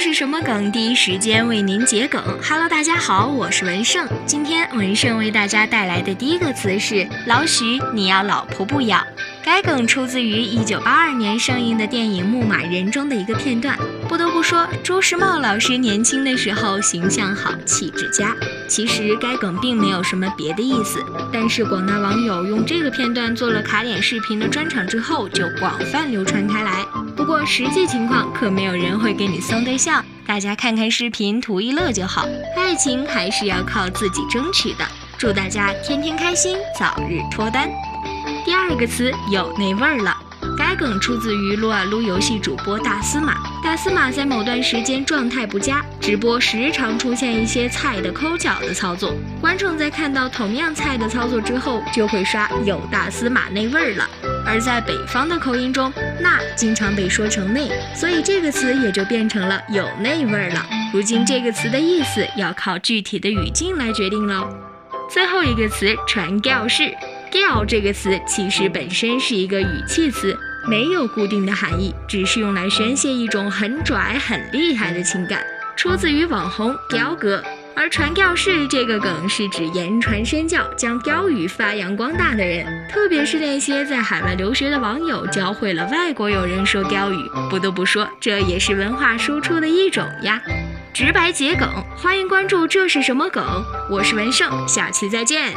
是什么梗？第一时间为您解梗。Hello，大家好，我是文胜。今天文胜为大家带来的第一个词是“老许，你要老婆不要”。该梗出自于1982年上映的电影《牧马人》中的一个片段。不得不说，朱时茂老师年轻的时候形象好，气质佳。其实该梗并没有什么别的意思，但是广大网友用这个片段做了卡点视频的专场之后，就广泛流传开来。实际情况可没有人会给你送对象，大家看看视频图一乐就好。爱情还是要靠自己争取的。祝大家天天开心，早日脱单。第二个词有那味儿了。该梗出自于撸啊撸游戏主播大司马。大司马在某段时间状态不佳，直播时常出现一些菜的抠脚的操作。观众在看到同样菜的操作之后，就会刷有大司马那味儿了。而在北方的口音中，那经常被说成内，所以这个词也就变成了有内味儿了。如今这个词的意思要靠具体的语境来决定喽。最后一个词传教士。调这个词其实本身是一个语气词，没有固定的含义，只是用来宣泄一种很拽、很厉害的情感，出自于网红雕哥。而传教士这个梗是指言传身教、将标语发扬光大的人，特别是那些在海外留学的网友，教会了外国友人说标语。不得不说，这也是文化输出的一种呀。直白桔梗，欢迎关注这是什么梗？我是文胜，下期再见。